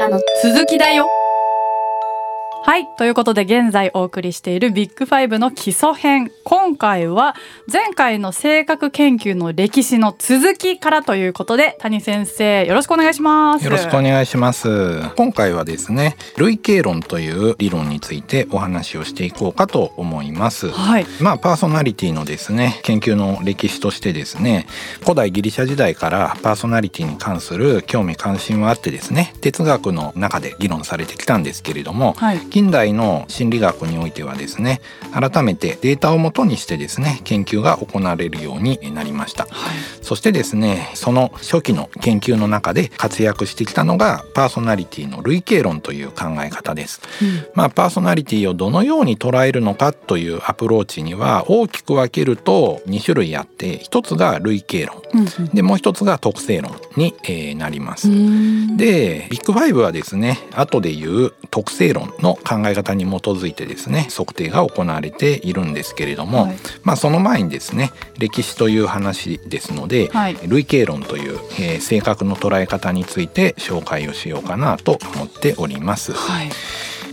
からの続きだよ。はい。ということで現在お送りしているビッグファイブの基礎編。今回は前回の性格研究の歴史の続きからということで谷先生よろしくお願いします。よろしくお願いします。今回はですね類型論という理論についてお話をしていこうかと思います。はい。まあパーソナリティのですね研究の歴史としてですね古代ギリシャ時代からパーソナリティに関する興味関心はあってですね哲学の中で議論されてきたんですけれども、はい。近代の心理学においてはですね改めてデータをもとにしてですね研究が行われるようになりました。そしてですねその初期の研究の中で活躍してきたのがパーソナリティの類型論という考え方です、まあパーソナリティをどのように捉えるのかというアプローチには大きく分けると2種類あって一つが類型論。うんでもう一つが特性論に、えーなります、うん。でビッグファイブはですね後で言う特性論の考え方に基づいてですね測定が行われているんですけれども、はい。まあその前にですね歴史という話ですので、はい。類型論という、えー性格の捉え方について紹介をしようかなと思っております。はい。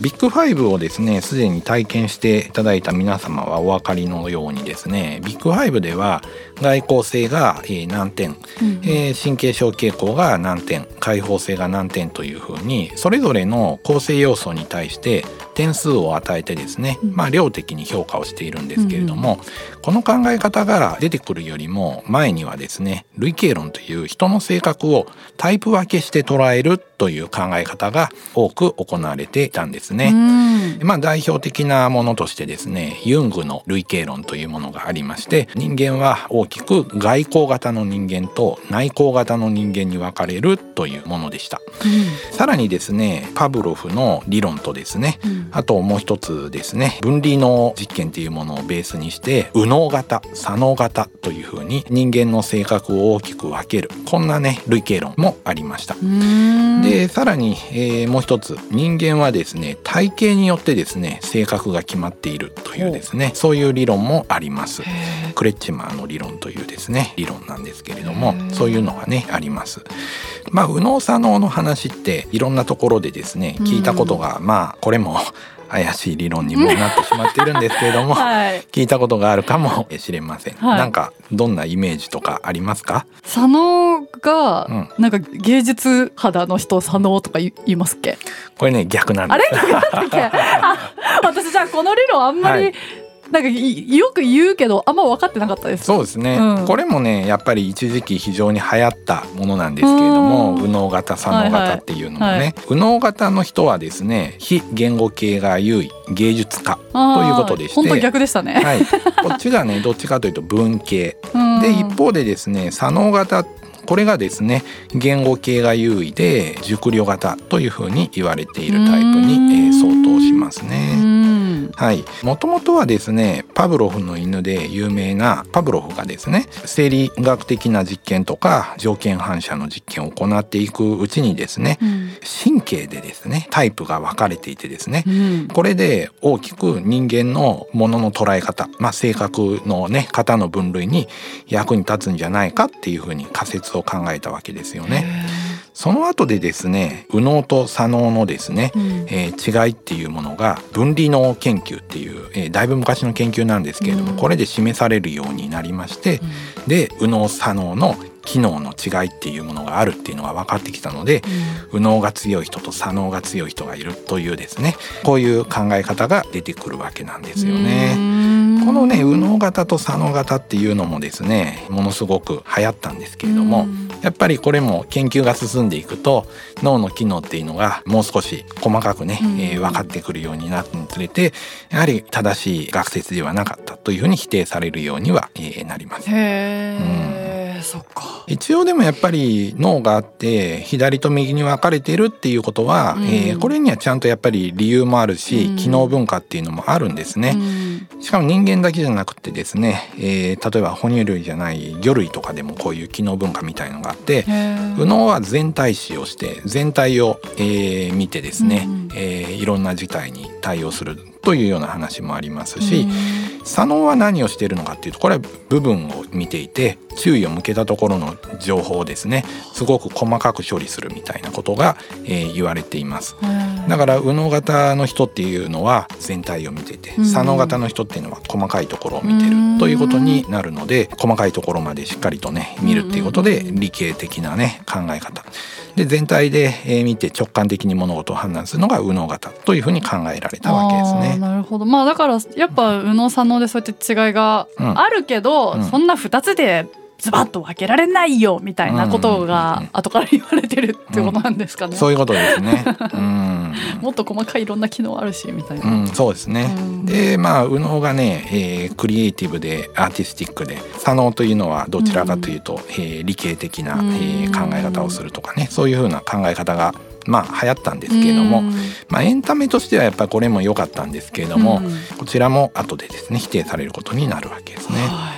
ビッグファイブをですねすでに体験していただいた皆様はお分かりのようにですねビッグファイブでは外向性が、えー何点、えー神経症傾向が何点。開放性が何点というふうにそれぞれの構成要素に対して点数を与えてですね、まあ量的に評価をしているんですけれども、この考え方が出てくるよりも前にはですね類型論という人の性格をタイプ分けして捉えるという考え方が多く行われていたんですね。うん。まあ代表的なものとしてですねユングの類型論というものがありまして人間は大きく外向型の人間と内向型の人間に分かれるというものでした。さらにですねパブロフの理論とですね、あともう一つですね分離の実験っていうものをベースにして右脳型左脳型というふうに人間の性格を大きく分けるこんなね類型論もありました。うんでさらに、えーもう一つ人間はですね体型によってですね性格が決まっているというですねそういう理論もあります。クレッチマーの理論というですね理論なんですけれどもそういうのがねあります。まあ右脳左脳の話っていろんなところでですね聞いたことが、まあこれも 怪しい理論にもなってしまっているんですけれども、はい。聞いたことがあるかも しれません。はい。なんかどんなイメージとかありますか？佐野が、うん。なんか芸術肌の人佐野とか言いますっけ？これね逆なんです。あれ？私じゃあこの理論あんまり、はいなんかいよく言うけどあんま分かってなかったです。そうですね、うん。これもねやっぱり一時期非常に流行ったものなんですけれどもうん。右脳型左脳型っていうのもね、はいはい。右脳型の人はですね非言語系が優位芸術家ということでして本当逆でしたね、はい、こっちがね どっちかというと文系。うん。で一方でですね左脳型これがですね言語系が優位で熟慮型というふうに言われているタイプに、えー相当しますね。うんはい、もともとはですねパブロフの犬で有名なパブロフがですね生理学的な実験とか条件反射の実験を行っていくうちにですねうん。神経でですねタイプが分かれていてですねうん。これで大きく人間のものの捉え方、まあ、性格のね型の分類に役に立つんじゃないかっていうふうに仮説を考えたわけですよね。その後でですね右脳と左脳のですね、うん。えー違いっていうものが分離脳研究っていう、えーだいぶ昔の研究なんですけれども、うん。これで示されるようになりまして、で右脳左脳の機能の違いっていうものがあるっていうのが分かってきたので、右脳が強い人と左脳が強い人がいるというですねこういう考え方が出てくるわけなんですよね。うんこのね右脳型と左脳型っていうのもですねものすごく流行ったんですけれども、うん。やっぱりこれも研究が進んでいくと脳の機能っていうのがもう少し細かくね、うん。えー分かってくるようになるにつれてやはり正しい学説ではなかったというふうに否定されるようには、えーなります。へえ、そっか。一応でもやっぱり脳があって左と右に分かれているっていうことは、うん。えーこれにはちゃんとやっぱり理由もあるし、うん。機能文化っていうのもあるんですね。うん。しかも人間だけじゃなくてですね、えー例えば哺乳類じゃない魚類とかでもこういう機能文化みたいのがあって右脳は全体視をして全体を、えー見てですね、うん。うんえーいろんな事態に対応するというような話もありますし、左脳は何をしているのかっていうとこれは部分を見ていて注意を向けたところの情報をですね。すごく細かく処理するみたいなことが、えー、言われています。だから右脳型の人っていうのは全体を見てて左脳型の人っていうのは細かいところを見てるということになるので細かいところまでしっかりとね見るっていうことで理系的なね考え方で全体で見て直感的に物事を判断するのが右脳型というふうに考えられたわけですね。なるほど。まあだからやっぱ右脳左脳でそうやって違いがあるけど、うん、そんな2つでズバッと分けられないよみたいなことが後から言われてるってことなんですかね。うん、そういうことですね。うん、もっと細かいいろんな機能あるしみたいな。うん、そうですね。でまあ右脳がね、えー、クリエイティブでアーティスティックで左脳というのはどちらかというと、うん、えー、理系的な、えー、考え方をするとかねそういうふうな考え方がまあ流行ったんですけれども、まあ、エンタメとしてはやっぱりこれも良かったんですけれども、こちらも後でですね否定されることになるわけですね。はいうん、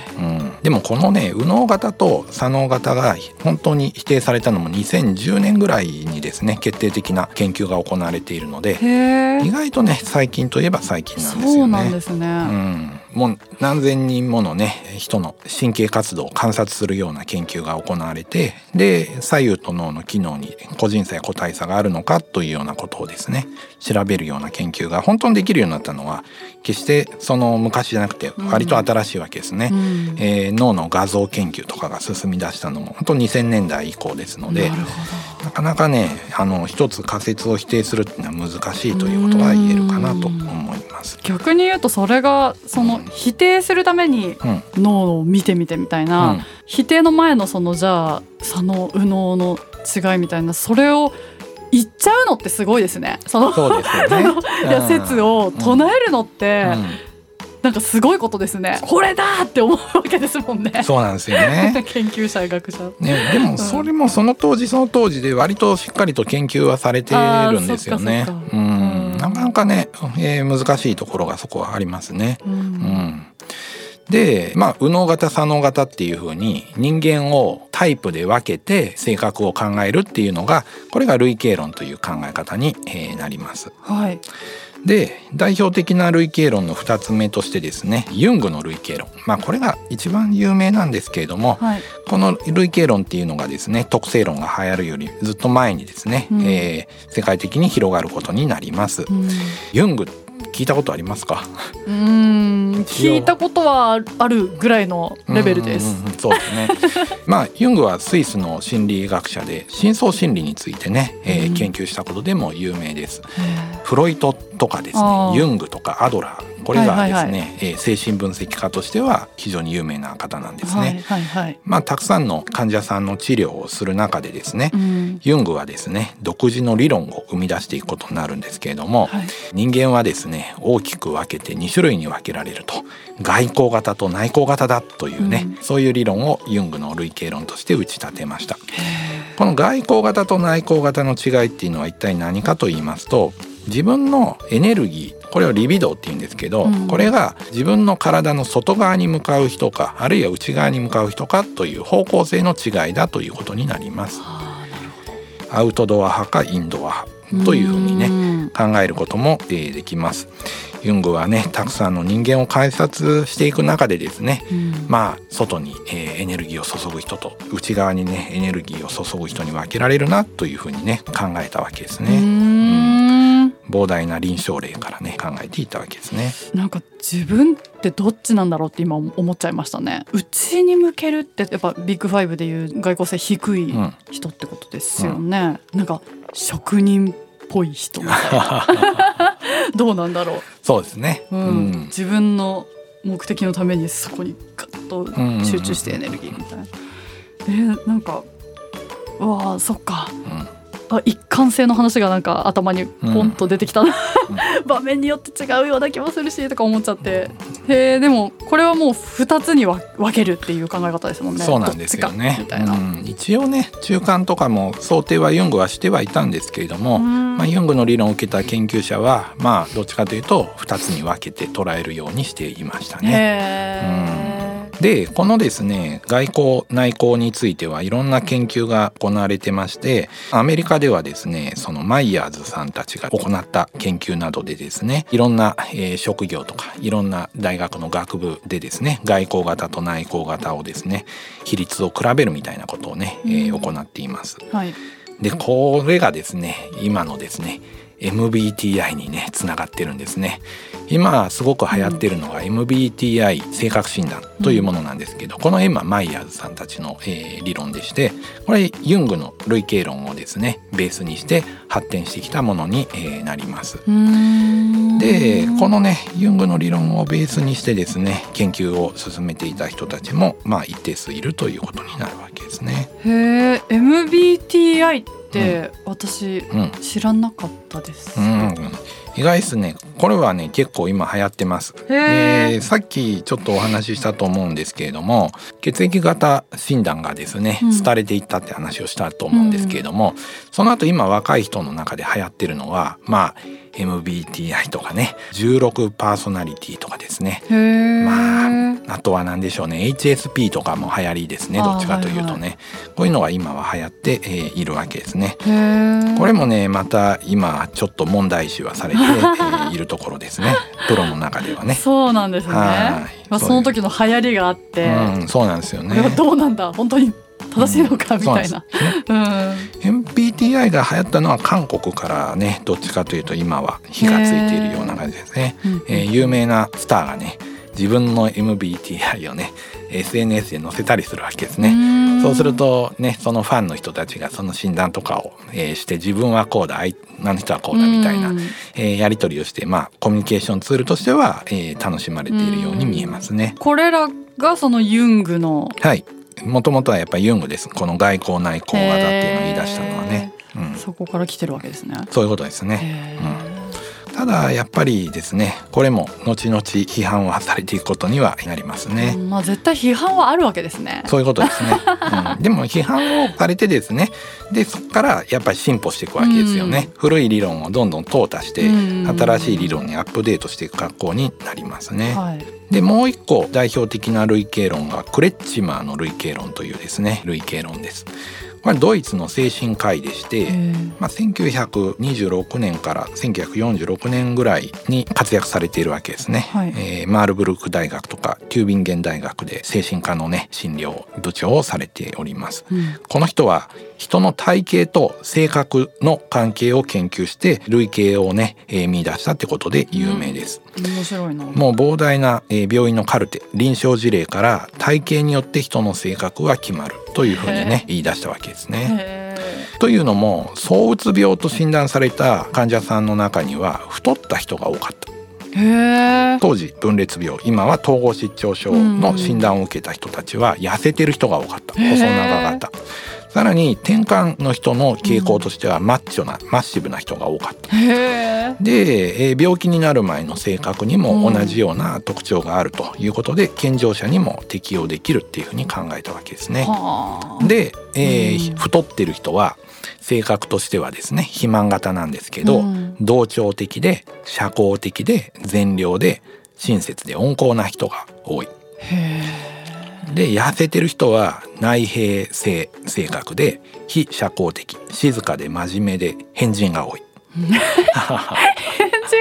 でもこのね右脳型と左脳型が本当に否定されたのも2010年ぐらいにですね決定的な研究が行われているので意外とね最近といえば最近なんですよね。そうなんですね、うんもう何千人ものね人の神経活動を観察するような研究が行われてで左右と脳の機能に個人差や個体差があるのかというようなことをですね調べるような研究が本当にできるようになったのは決してその昔じゃなくて割と新しいわけですね、うん、えー、脳の画像研究とかが進み出したのも本当2000年代以降ですのでなかなかねあの一つ仮説を否定するっていうのは難しいということが言えるかなと思います。逆に言うとそれがその否定するために脳を見てみてみたいな、うん、否定の前のそのじゃあ左脳右脳の違いみたいなそれを言っちゃうのってすごいですね。そのそうですよね。いや説を唱えるのって、うん、なんかすごいことですね。これだって思うわけですもんね。そうなんですよね。研究者学者。ね、でもそれもその当時その当時で割としっかりと研究はされてるんですよね。うん、なかなかね、えー、難しいところがそこはありますね。うん、うんで、まあ、右脳型左脳型っていうふうに人間をタイプで分けて性格を考えるっていうのがこれが類型論という考え方に、えー、なります。はいで代表的な類型論の2つ目としてですねユングの類型論。まあこれが一番有名なんですけれども、はい、この類型論っていうのがですね特性論が流行るよりずっと前にですね、うん、えー、世界的に広がることになります。うん、ユング聞いたことありますか？うん。聞いたことはあるぐらいのレベルです。うそうですね。まあユングはスイスの心理学者で深層心理についてね、えー、研究したことでも有名です。フロイトとかですね。ユングとかアドラーこれがですね、はいはいはい、えー、精神分析家としては非常に有名な方なんですね。はいはいはい、まあたくさんの患者さんの治療をする中でですね、うん、ユングはですね独自の理論を生み出していくことになるんですけれども、はい、人間はですね大きく分けて2種類に分けられると。外交型と内向型だというね、うん、そういう理論をユングの類型論として打ち立てました。この外交型と内向型の違いっていうのは一体何かと言いますと自分のエネルギーこれをリビドーって言うんですけど、うん、これが自分の体の外側に向かう人かあるいは内側に向かう人かという方向性の違いだということになります。アウトドア派かインドア派というふうにね考えることもできます。ユングはねたくさんの人間を観察していく中でですね、うん、まあ外に、えー、エネルギーを注ぐ人と内側にねエネルギーを注ぐ人に分けられるなというふうにね考えたわけですね。うん膨大な臨床例からね考えていたわけですね。なんか自分ってどっちなんだろうって今思っちゃいましたね。内に向けるってやっぱビッグファイブでいう外交性低い人ってことですよね。うん、なんか職人っぽい人みたいな どうなんだろう。そうですね。うん、うん、自分の目的のためにそこにガッと集中してエネルギーみたいな。えー、なんかうわそっか。うんあ一貫性の話がなんか頭にポンと出てきたな、うん、場面によって違うような気もするしとか思っちゃって。へえでもこれはもう2つに分けるっていう考え方ですもんね。そうなんですよね、うん、一応ね中間とかも想定はユングはしてはいたんですけれども、まあ、ユングの理論を受けた研究者はまあどっちかというと2つに分けて捉えるようにしていましたね。うんでこのですね外交内交についてはいろんな研究が行われてましてアメリカではですねそのマイヤーズさんたちが行った研究などでですねいろんな、えー、職業とかいろんな大学の学部でですね外交型と内交型をですね比率を比べるみたいなことをね、えー、行っています。はい、でこれがですね今のですね MBTI にねつながってるんですね。今すごく流行ってるのが MBTI 性格診断というものなんですけど、この M はマイヤーズさんたちの、えー、理論でしてこれユングの類型論をですねベースにして発展してきたものに、えー、なります。でこのねユングの理論をベースにしてですね研究を進めていた人たちもまあ一定数いるということになるわけですね。へえ MBTI って私、うん、知らなかったです、うん、意外ですね。これはね結構今流行ってます。えー、さっきちょっとお話ししたと思うんですけれども血液型診断がですね、廃れていったって話をしたと思うんですけれども、うん、その後今若い人の中で流行ってるのはまあ MBTI とかね16パーソナリティとかですね。まああとは何でしょうね。HSP とかも流行りですね。どっちかというとね、はいはい、こういうのが今は流行って、えー、いるわけですね。これもねまた今ちょっと問題視はされて、えー、いるところですね。プロの中ではね。そうなんですね。まあその時の流行りがあって、うん、そうなんですよね。どうなんだ？本当に正しいのかみたいな。うん、MBTI が流行ったのは韓国からねどっちかというと今は火がついているような感じですね。えー、有名なスターがね自分の MBTI をね SNS で載せたりするわけですね。そうするとねそのファンの人たちがその診断とかを、えー、して自分はこうだあの人はこうだみたいな、えー、やり取りをしてまあコミュニケーションツールとしては、えー、楽しまれているように見えますね。これらがそのユングのはいもともとはやっぱりユングです。この外交内交技っていうのを言い出したのはね、うん、そこから来てるわけですね。そういうことですね、うん、ただやっぱりですねこれも後々批判はされていくことにはなりますね、うん、まあ絶対批判はあるわけですね。そういうことですね、うん、でも批判をされてですねでそこからやっぱり進歩していくわけですよね、古い理論をどんどん淘汰して、新しい理論にアップデートしていく格好になりますね、はい。でもう一個代表的な類型論がクレッチマーの類型論というですね類型論です。これドイツの精神科医でして、まあ、1926年から1946年ぐらいに活躍されているわけですね、はい、えー、マールブルク大学とかテュービンゲン大学で精神科のね診療部長をされております、うん、この人は人の体型と性格の関係を研究して類型をね、えー、見出したってことで有名です、うん、面白いな。もう膨大な、えー、病院のカルテ臨床事例から体型によって人の性格は決まるというふうにね言い出したわけですね。というのも躁うつ病と診断された患者さんの中には太った人が多かった。当時分裂病今は統合失調症の診断を受けた人たちは痩せてる人が多かった。細長かったさらに転換の人の傾向としてはマッチョな、マッシブな人が多かった。で、えー、病気になる前の性格にも同じような特徴があるということで、健常者にも適用できるっていうふうに考えたわけですね。で、えー、太ってる人は性格としてはですね肥満型なんですけど、同調的で社交的で善良で親切で温厚な人が多い。で痩せてる人は内閉性性格で非社交的静かで真面目で変人が多い。変人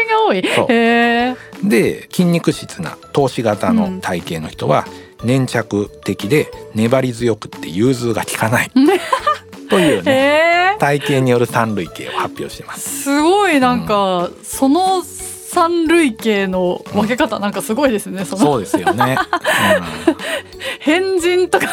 が多い？で筋肉質な投資型の体型の人は粘着的で粘り強くって融通が利かない。というね体型による三類型を発表してます。すごいなんか、うん、その三類型の分け方なんかすごいですね。そそうですよね。うん、変人とか。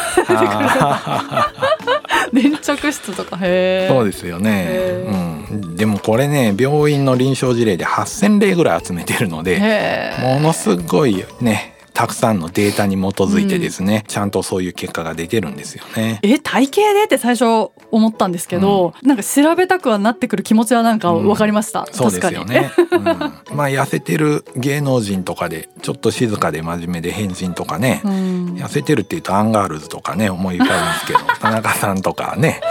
粘着 質とか。へそうですよね。うん。でもこれね病院の臨床事例で8,000例ぐらい集めてるのでものすごいねたくさんのデータに基づいてですね、うん、ちゃんとそういう結果が出てるんですよね。え体型でって最初思ったんですけど、うん、なんか調べたくはなってくる気持ちはなんか分かりました、うん、そうですよね、うん、まあ痩せてる芸能人とかでちょっと静かで真面目で変人とかね、痩せてるっていうとアンガールズとかね思い浮かぶんですけど田中さんとかね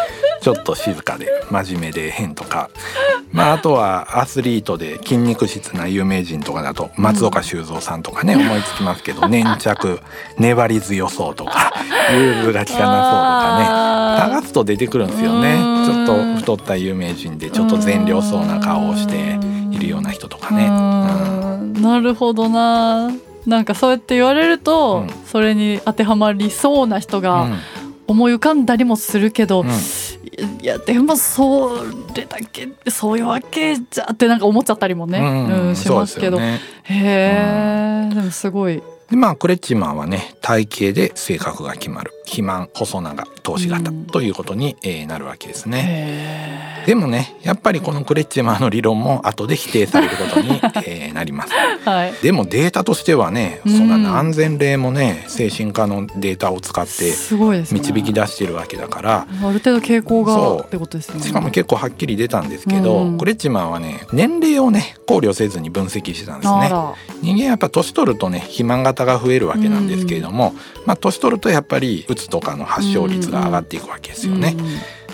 ちょっと静かで真面目で変とか。まああとはアスリートで筋肉質な有名人とかだと松岡修造さんとかね、思いつきますけど 粘着粘り強そうとか融通が利かなそうとかね。探すと出てくるんですよね。ちょっと太った有名人でちょっと善良そうな顔をしているような人とかね。うん。なるほどな。なんかそうやって言われると、うん。それに当てはまりそうな人うがん。思い浮かんだりもするけど、うんいやでもそれだけそういうわけじゃってなんか思っちゃったりもね、うんうんしますけど、ね。へえ、でもすごいでまあクレッチマーはね体型で性格が決まる。肥満細長投資型うん。ということに、えーなるわけですね。へでもねやっぱりこのクレッチマーの理論も後で否定されることに、えーなります。えはい。でもデータとしてはねうんそん。な何千例もね精神科のデータを使って導き出してるわけだからある程度傾向そう。がってことですよね。しかも結構はっきり出たんですけど、うん。クレッチマーはね年齢をね考慮せずに分析してたんですね。人間やっぱ年取るとね肥満型が増えるわけなんですけれども、まあ年取るとやっぱりうつとかの発症率が上がっていくわけですよね。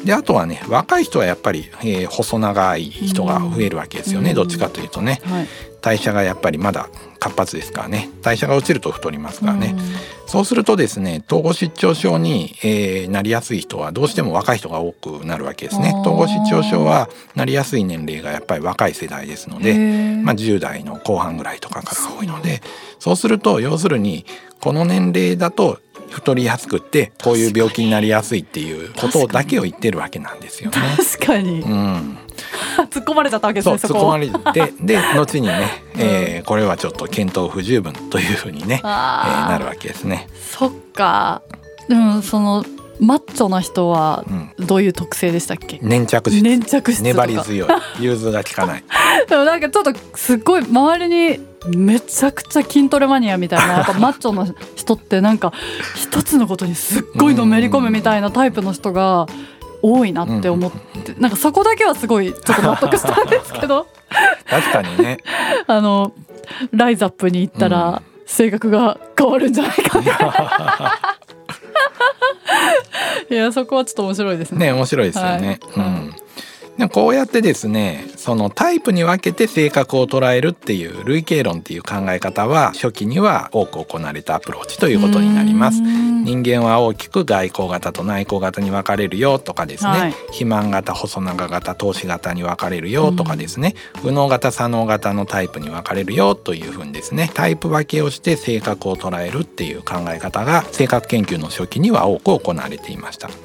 であとはね若い人はやっぱり、えー細長い人が増えるわけですよね、うんどっちかというとね。うんはい。代謝がやっぱりまだ活発ですからね。代謝が落ちると太りますからね、そうするとですね統合失調症に、えーなりやすい人はどうしても若い人が多くなるわけですね。統合失調症はなりやすい年齢がやっぱり若い世代ですので、まあ、10代の後半ぐらいとかからが多いのでそうすると要するにこの年齢だと太りやすくってこういう病気になりやすいっていうことだけを言ってるわけなんですよね。確かに。うん、突っ込まれちゃったわけですね突っ込まれて で後にね、えーこれはちょっと検討不十分というふうにね、えーなるわけですね。そっか。でもそのマッチョな人はうん、どういう特性でしたっけ？粘着質。粘着質粘り強い。融通が利かない。でもなんかちょっとすっごい周りにめちゃくちゃ筋トレマニアみたいなやっぱマッチョな人ってなんか一つのことにすっごいのめり込むみたいなタイプの人が多いなって思ってなんかそこだけはすごいちょっと納得したんですけど確かにね。あのライザップに行ったら性格が変わるんじゃないかみたいないやそこはちょっと面白いですね。ね面白いですよね。はいうんでこうやってですねそのタイプに分けて性格を捉えるっていう類型論っていう考え方は初期には多く行われたアプローチということになります。う。ん。人間は大きく外交型と内向型に分かれるよとかですね、はい。肥満型細長型投資型に分かれるよとかですね、右脳型左脳型のタイプに分かれるよというふうにですね。タイプ分けをして性格を捉えるっていう考え方が性格研究の初期には多く行われていました。はい。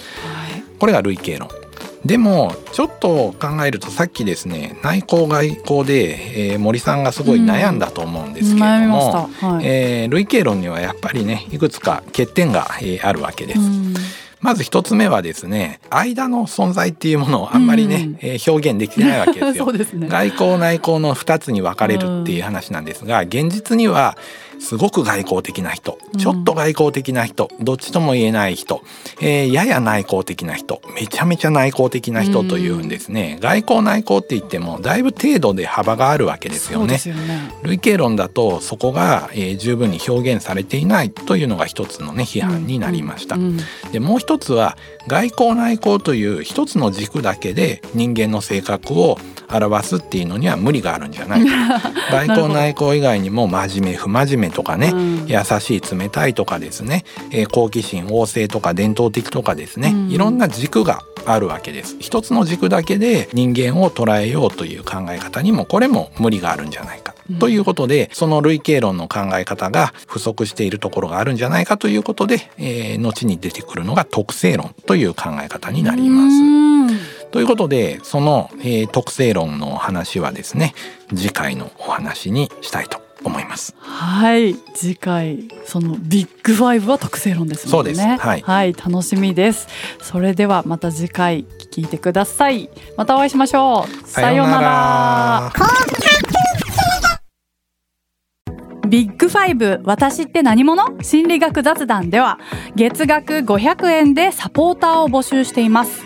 これが類型論でもちょっと考えるとさっきですね内向外向で、えー森さんがすごい悩んだと思うんですけれども、した。はいえー類型論にはやっぱりねいくつか欠点が、えーあるわけです。うんまず一つ目はですね間の存在っていうものをあんまりね、うんえー表現できてないわけですよ すね。外交内向の2つに分かれるっていう話なんですが、現実にはすごく外交的な人。うん。ちょっと外交的な人、どっちとも言えない人、えーやや内向的な人。めちゃめちゃ内向的な人というんですね、外交内向って言ってもだいぶ程度で幅があるわけですよね。よね。類型論だとそこが、えー十分に表現されていない。というのが一つのね批判になりました。うん。でもう一つは外交内向という一つの軸だけで人間の性格を表すっていうのには無理があるんじゃないか。外交内向以外にも真面目不真面目とかね、うん優しい冷たいとかですね、えー好奇心旺盛とか伝統的とかですね、うんいろんな軸があるわけです一つの軸だけで人間を捉えようという考え方にもこれも無理があるんじゃないか、ということでその類型論の考え方が不足しているところがあるんじゃないかということで、えー後に出てくるのが特性論という考え方になります。ということでその、えー特性論の話はですね次回のお話にしたいと思います。はい。次回そのビッグファイブは特性論ですね。そうです。はい。楽しみです。それではまた次回聞いてください。またお会いしましょう。さようなら。ビッグファイブ私って何者？心理学雑談では月額500円でサポーターを募集しています